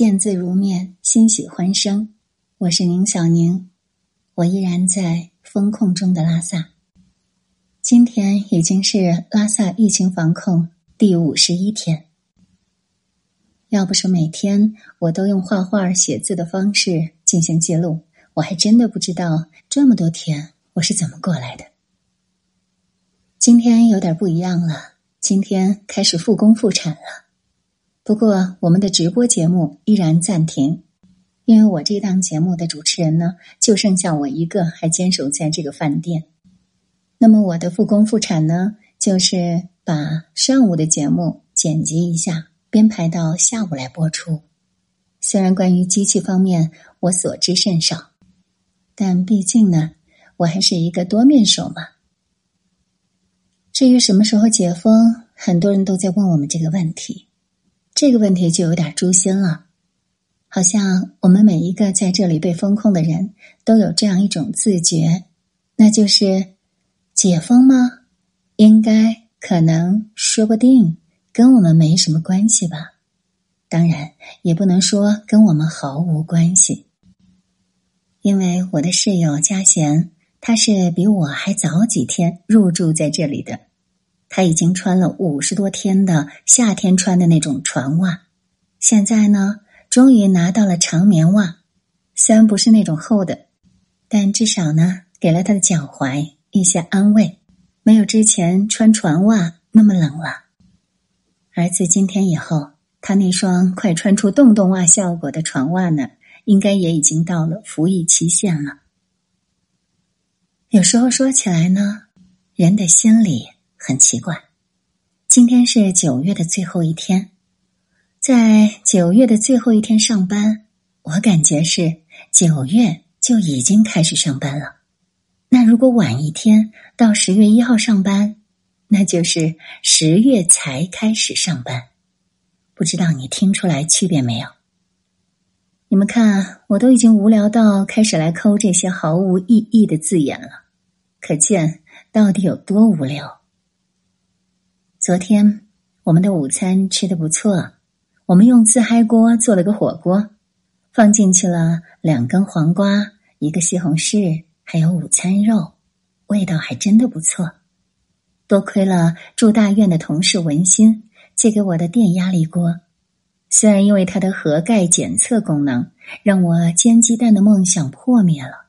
见字如面，欣喜欢声。我是宁小宁，我依然在风控中的拉萨。今天已经是拉萨疫情防控第五十一天。要不是每天我都用画画、写字的方式进行记录，我还真的不知道这么多天我是怎么过来的。今天有点不一样了，今天开始复工复产了。不过，我们的直播节目依然暂停，因为我这档节目的主持人呢，就剩下我一个还坚守在这个饭店。那么，我的复工复产呢，就是把上午的节目剪辑一下，编排到下午来播出。虽然关于机器方面我所知甚少，但毕竟呢，我还是一个多面手嘛。至于什么时候解封，很多人都在问我们这个问题。这个问题就有点诛心了，好像我们每一个在这里被封控的人都有这样一种自觉，那就是解封吗？应该、可能、说不定，跟我们没什么关系吧？当然，也不能说跟我们毫无关系，因为我的室友嘉贤，他是比我还早几天入住在这里的。他已经穿了五十多天的夏天穿的那种船袜，现在呢，终于拿到了长棉袜。虽然不是那种厚的，但至少呢，给了他的脚踝一些安慰，没有之前穿船袜那么冷了。而自今天以后，他那双快穿出洞洞袜效果的船袜呢，应该也已经到了服役期限了。有时候说起来呢，人的心里。很奇怪，今天是九月的最后一天，在九月的最后一天上班，我感觉是九月就已经开始上班了。那如果晚一天到十月一号上班，那就是十月才开始上班。不知道你听出来区别没有？你们看，我都已经无聊到开始来抠这些毫无意义的字眼了，可见到底有多无聊。昨天我们的午餐吃的不错，我们用自嗨锅做了个火锅，放进去了两根黄瓜、一个西红柿，还有午餐肉，味道还真的不错。多亏了住大院的同事文心借给我的电压力锅，虽然因为它的盒盖检测功能让我煎鸡蛋的梦想破灭了，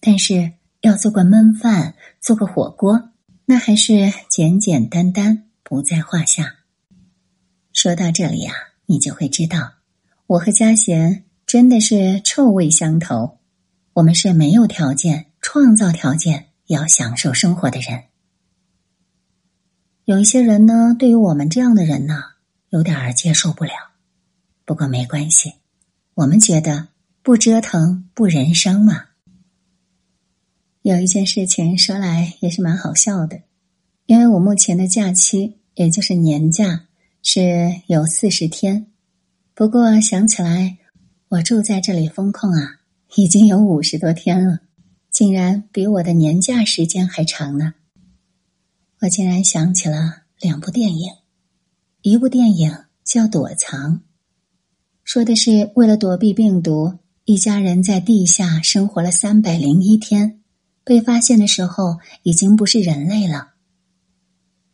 但是要做个焖饭、做个火锅，那还是简简单单。不在话下。说到这里啊，你就会知道，我和嘉贤真的是臭味相投。我们是没有条件创造条件要享受生活的人。有一些人呢，对于我们这样的人呢，有点接受不了。不过没关系，我们觉得不折腾不人生嘛。有一件事情说来也是蛮好笑的，因为我目前的假期。也就是年假是有四十天，不过想起来，我住在这里风控啊，已经有五十多天了，竟然比我的年假时间还长呢。我竟然想起了两部电影，一部电影叫《躲藏》，说的是为了躲避病毒，一家人在地下生活了三百零一天，被发现的时候已经不是人类了。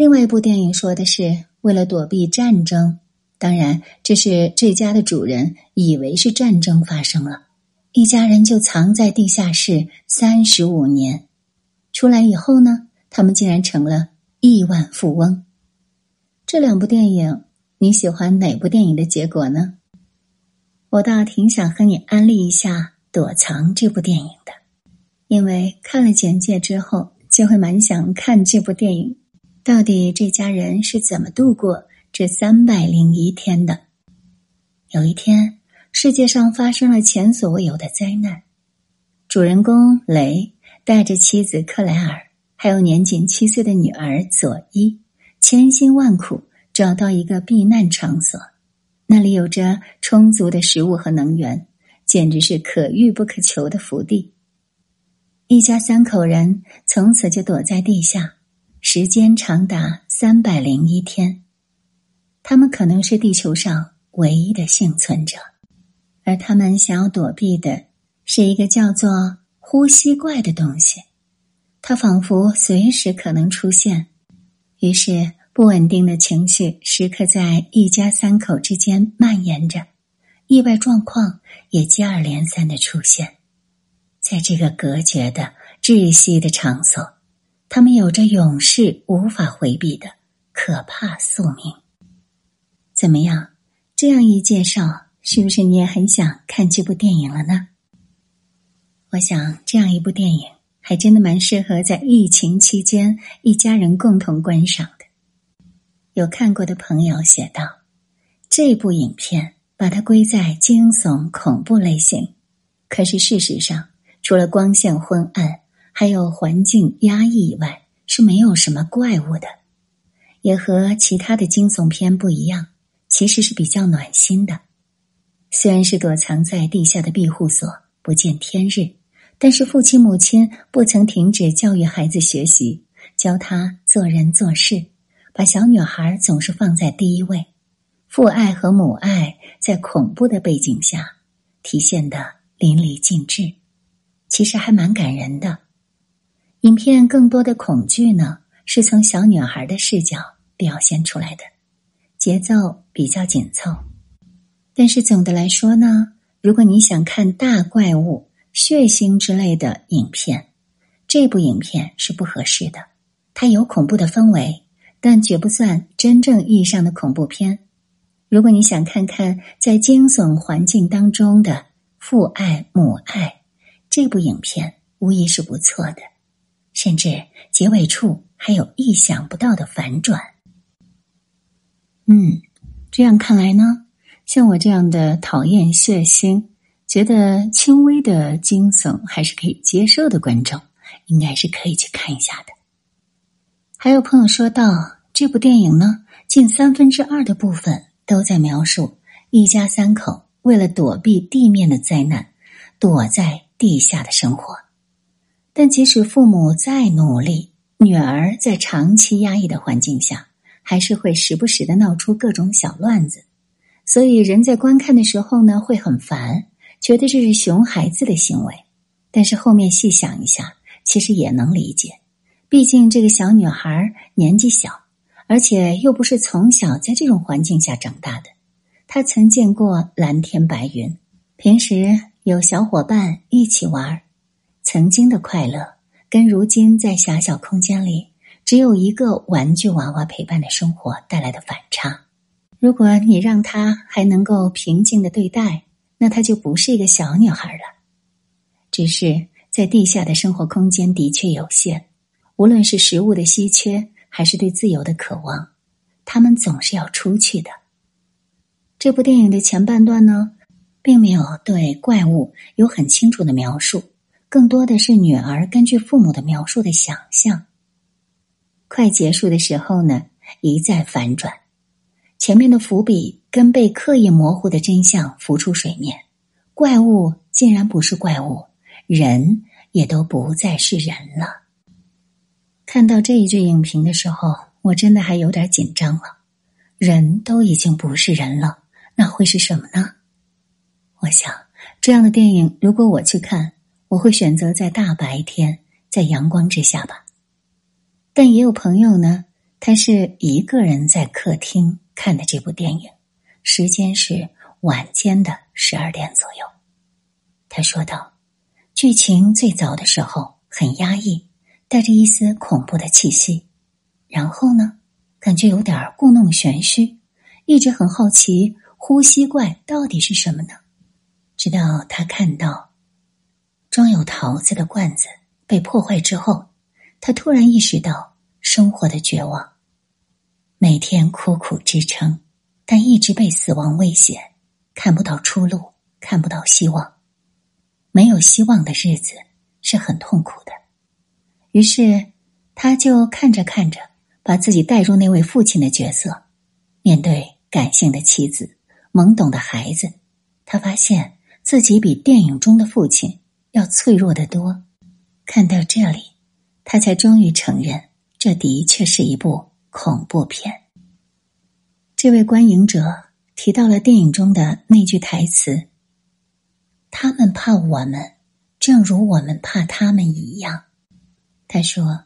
另外一部电影说的是为了躲避战争，当然这是这家的主人以为是战争发生了，一家人就藏在地下室三十五年，出来以后呢，他们竟然成了亿万富翁。这两部电影你喜欢哪部电影的结果呢？我倒挺想和你安利一下《躲藏》这部电影的，因为看了简介之后就会蛮想看这部电影。到底这家人是怎么度过这三百零一天的？有一天，世界上发生了前所未有的灾难。主人公雷带着妻子克莱尔，还有年仅七岁的女儿佐伊，千辛万苦找到一个避难场所。那里有着充足的食物和能源，简直是可遇不可求的福地。一家三口人从此就躲在地下。时间长达三百零一天，他们可能是地球上唯一的幸存者。而他们想要躲避的是一个叫做“呼吸怪”的东西，它仿佛随时可能出现。于是，不稳定的情绪时刻在一家三口之间蔓延着，意外状况也接二连三的出现。在这个隔绝的、窒息的场所，他们有着永世无法回避的可怕宿命。怎么样？这样一介绍，是不是你也很想看这部电影了呢？我想，这样一部电影还真的蛮适合在疫情期间一家人共同观赏的。有看过的朋友写道：“这部影片把它归在惊悚恐怖类型，可是事实上。”除了光线昏暗，还有环境压抑以外，是没有什么怪物的，也和其他的惊悚片不一样，其实是比较暖心的。虽然是躲藏在地下的庇护所，不见天日，但是父亲母亲不曾停止教育孩子学习，教他做人做事，把小女孩总是放在第一位。父爱和母爱在恐怖的背景下体现的淋漓尽致。其实还蛮感人的。影片更多的恐惧呢，是从小女孩的视角表现出来的，节奏比较紧凑。但是总的来说呢，如果你想看大怪物、血腥之类的影片，这部影片是不合适的。它有恐怖的氛围，但绝不算真正意义上的恐怖片。如果你想看看在惊悚环境当中的父爱、母爱。这部影片无疑是不错的，甚至结尾处还有意想不到的反转。嗯，这样看来呢，像我这样的讨厌血腥、觉得轻微的惊悚还是可以接受的观众，应该是可以去看一下的。还有朋友说到，这部电影呢，近三分之二的部分都在描述一家三口为了躲避地面的灾难，躲在。地下的生活，但即使父母再努力，女儿在长期压抑的环境下，还是会时不时的闹出各种小乱子。所以人在观看的时候呢，会很烦，觉得这是熊孩子的行为。但是后面细想一下，其实也能理解。毕竟这个小女孩年纪小，而且又不是从小在这种环境下长大的，她曾见过蓝天白云，平时。有小伙伴一起玩，曾经的快乐跟如今在狭小空间里只有一个玩具娃娃陪伴的生活带来的反差。如果你让她还能够平静的对待，那她就不是一个小女孩了。只是在地下的生活空间的确有限，无论是食物的稀缺，还是对自由的渴望，他们总是要出去的。这部电影的前半段呢？并没有对怪物有很清楚的描述，更多的是女儿根据父母的描述的想象。快结束的时候呢，一再反转，前面的伏笔跟被刻意模糊的真相浮出水面，怪物竟然不是怪物，人也都不再是人了。看到这一句影评的时候，我真的还有点紧张了。人都已经不是人了，那会是什么呢？我想，这样的电影，如果我去看，我会选择在大白天，在阳光之下吧。但也有朋友呢，他是一个人在客厅看的这部电影，时间是晚间的十二点左右。他说道：“剧情最早的时候很压抑，带着一丝恐怖的气息，然后呢，感觉有点故弄玄虚，一直很好奇呼吸怪到底是什么呢？”直到他看到装有桃子的罐子被破坏之后，他突然意识到生活的绝望。每天苦苦支撑，但一直被死亡威胁，看不到出路，看不到希望。没有希望的日子是很痛苦的。于是，他就看着看着，把自己带入那位父亲的角色，面对感性的妻子、懵懂的孩子，他发现。自己比电影中的父亲要脆弱的多。看到这里，他才终于承认，这的确是一部恐怖片。这位观影者提到了电影中的那句台词：“他们怕我们，正如我们怕他们一样。他说：“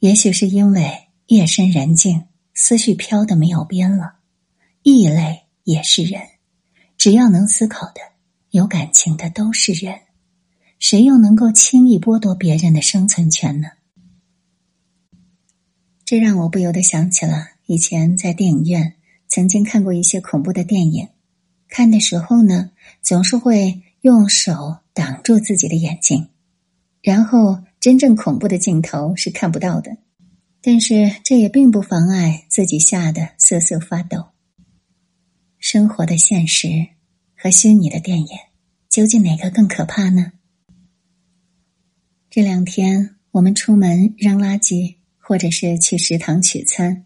也许是因为夜深人静，思绪飘得没有边了。异类也是人，只要能思考的、有感情的都是人。谁又能够轻易剥夺别人的生存权呢？”这让我不由得想起了以前在电影院曾经看过一些恐怖的电影，看的时候呢，总是会用手挡住自己的眼睛，然后。真正恐怖的镜头是看不到的，但是这也并不妨碍自己吓得瑟瑟发抖。生活的现实和虚拟的电影，究竟哪个更可怕呢？这两天我们出门扔垃圾，或者是去食堂取餐。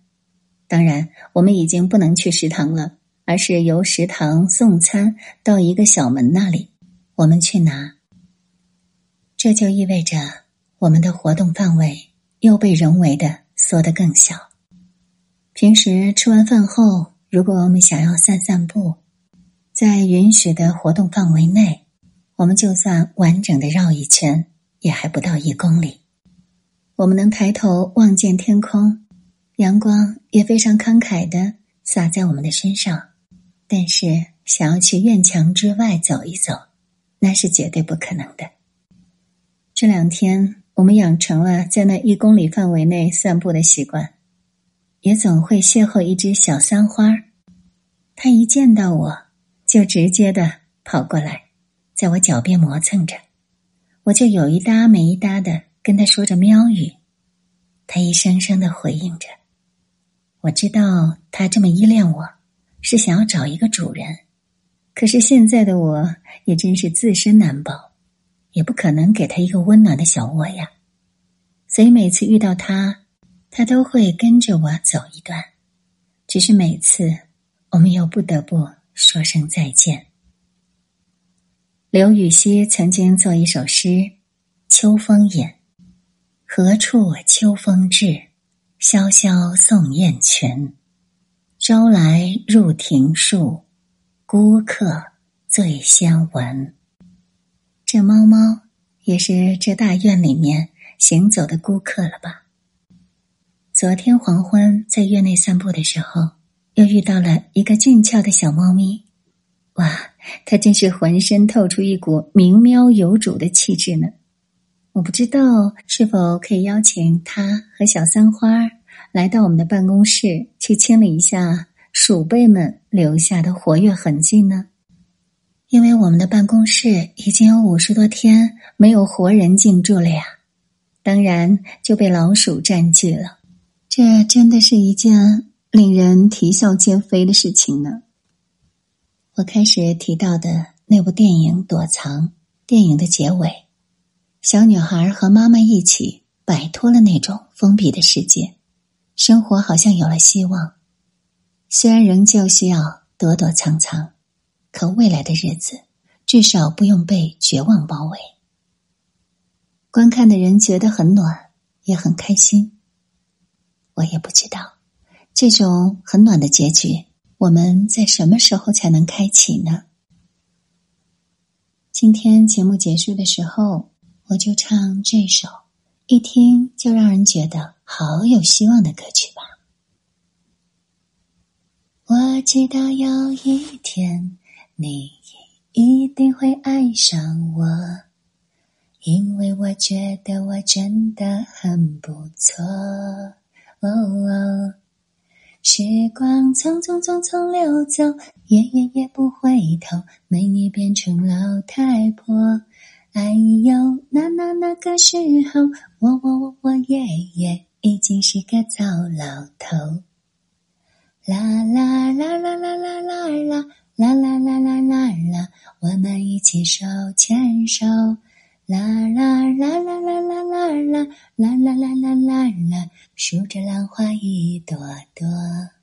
当然，我们已经不能去食堂了，而是由食堂送餐到一个小门那里，我们去拿。这就意味着。我们的活动范围又被人为的缩得更小。平时吃完饭后，如果我们想要散散步，在允许的活动范围内，我们就算完整的绕一圈，也还不到一公里。我们能抬头望见天空，阳光也非常慷慨的洒在我们的身上。但是，想要去院墙之外走一走，那是绝对不可能的。这两天。我们养成了在那一公里范围内散步的习惯，也总会邂逅一只小三花它一见到我就直接的跑过来，在我脚边磨蹭着，我就有一搭没一搭的跟他说着喵语，他一声声的回应着。我知道他这么依恋我，是想要找一个主人，可是现在的我也真是自身难保。也不可能给他一个温暖的小窝呀，所以每次遇到他，他都会跟着我走一段。只是每次，我们又不得不说声再见。刘禹锡曾经作一首诗《秋风引》：“何处秋风至，萧萧送雁群。朝来入庭树，孤客最先闻。”这猫猫也是这大院里面行走的孤客了吧？昨天黄昏在院内散步的时候，又遇到了一个俊俏的小猫咪。哇，它真是浑身透出一股明喵有主的气质呢！我不知道是否可以邀请它和小三花来到我们的办公室，去清理一下鼠辈们留下的活跃痕迹呢？因为我们的办公室已经有五十多天没有活人进驻了呀，当然就被老鼠占据了。这真的是一件令人啼笑皆非的事情呢。我开始提到的那部电影《躲藏》，电影的结尾，小女孩和妈妈一起摆脱了那种封闭的世界，生活好像有了希望，虽然仍旧需要躲躲藏藏。可未来的日子，至少不用被绝望包围。观看的人觉得很暖，也很开心。我也不知道，这种很暖的结局，我们在什么时候才能开启呢？今天节目结束的时候，我就唱这首一听就让人觉得好有希望的歌曲吧。我知道有一天。你一定会爱上我，因为我觉得我真的很不错。哦，时光匆匆匆匆流走，夜夜夜不回头，美女变成老太婆。哎呦，那那那个时候，我我我我爷爷已经是个糟老头。啦啦啦啦啦啦啦啦。啦啦啦啦啦啦，我们一起手牵手。啦啦啦啦啦啦啦啦，啦啦啦啦啦啦，数着浪花一朵朵。